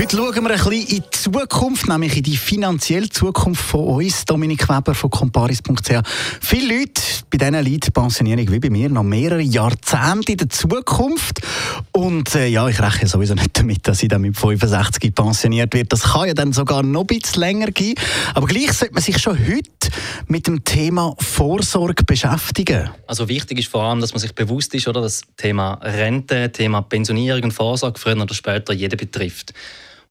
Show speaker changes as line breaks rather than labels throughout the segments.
Heute schauen wir ein bisschen in die Zukunft, nämlich in die finanzielle Zukunft von uns. Dominik Weber von comparis.ch. Viele Leute bei diesen Leuten Pensionierung wie bei mir noch mehrere Jahrzehnte in der Zukunft. Und äh, ja, ich rechne sowieso nicht damit, dass ich dann mit 65 pensioniert wird. Das kann ja dann sogar noch ein bisschen länger gehen. Aber gleich sollte man sich schon heute mit dem Thema Vorsorge beschäftigen.
Also wichtig ist vor allem, dass man sich bewusst ist, oder, dass das Thema Rente, Thema Pensionierung und Vorsorge früher oder später jeden betrifft.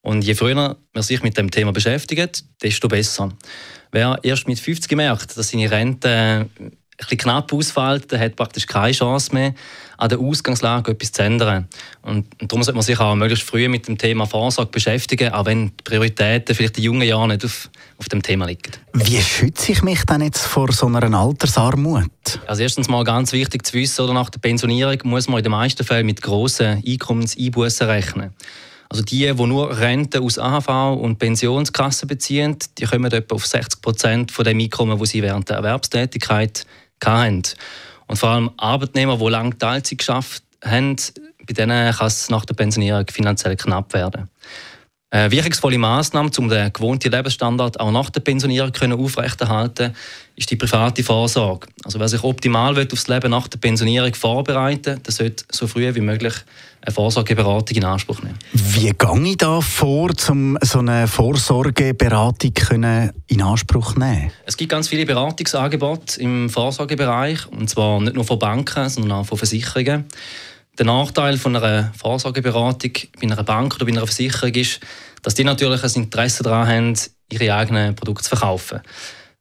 Und je früher man sich mit dem Thema beschäftigt, desto besser. Wer erst mit 50 merkt, dass seine Rente ein bisschen knapp ausfällt, der hat praktisch keine Chance mehr, an der Ausgangslage etwas zu ändern. Und, darum sollte man sich auch möglichst früh mit dem Thema Vorsorge beschäftigen, auch wenn die Prioritäten vielleicht in jungen Jahren nicht auf, auf dem Thema liegen.
Wie schütze ich mich denn jetzt vor so einer Altersarmut?
Also erstens mal ganz wichtig zu wissen, oder nach der Pensionierung muss man in den meisten Fällen mit grossen Einkommenseinbußen rechnen. Also die, die nur Rente aus AHV und Pensionskasse beziehen, die kommen etwa auf 60 Prozent von dem Einkommen, das sie während der Erwerbstätigkeit hatten. Und vor allem Arbeitnehmer, die lange Teilzeit geschafft haben, bei denen kann es nach der Pensionierung finanziell knapp werden. Eine wirkungsvolle Maßnahme, um den gewohnten Lebensstandard auch nach der Pensionierung aufrechterhalten ist die private Vorsorge. Also wer sich optimal aufs Leben nach der Pensionierung vorbereiten will, der sollte so früh wie möglich eine Vorsorgeberatung in Anspruch nehmen.
Wie gehe ich da vor, um so eine Vorsorgeberatung in Anspruch zu nehmen?
Es gibt ganz viele Beratungsangebote im Vorsorgebereich, und zwar nicht nur von Banken, sondern auch von Versicherungen. Der Nachteil von einer Vorsorgeberatung bei einer Bank oder bei einer Versicherung ist, dass die natürlich ein Interesse daran haben, ihre eigenen Produkte zu verkaufen.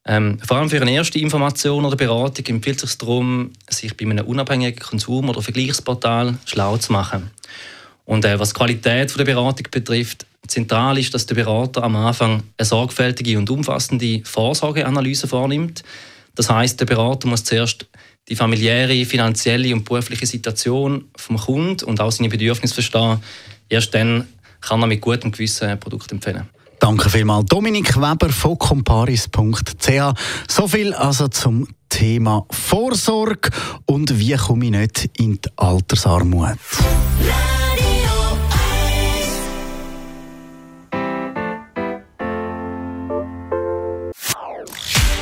Ähm, vor allem für eine erste Information oder Beratung empfiehlt es sich darum, sich bei einem unabhängigen Konsum- oder Vergleichsportal schlau zu machen. Und äh, was die Qualität der Beratung betrifft, zentral ist, dass der Berater am Anfang eine sorgfältige und umfassende Vorsorgeanalyse vornimmt. Das heißt, der Berater muss zuerst die familiäre, finanzielle und berufliche Situation vom Kunden und auch seine Bedürfnisse verstehen. Erst dann kann er mit gutem Gewissen ein Produkt empfehlen.
Danke vielmals. Dominik Weber von comparis.ch. So viel also zum Thema Vorsorge und wie komme ich nicht in die Altersarmut.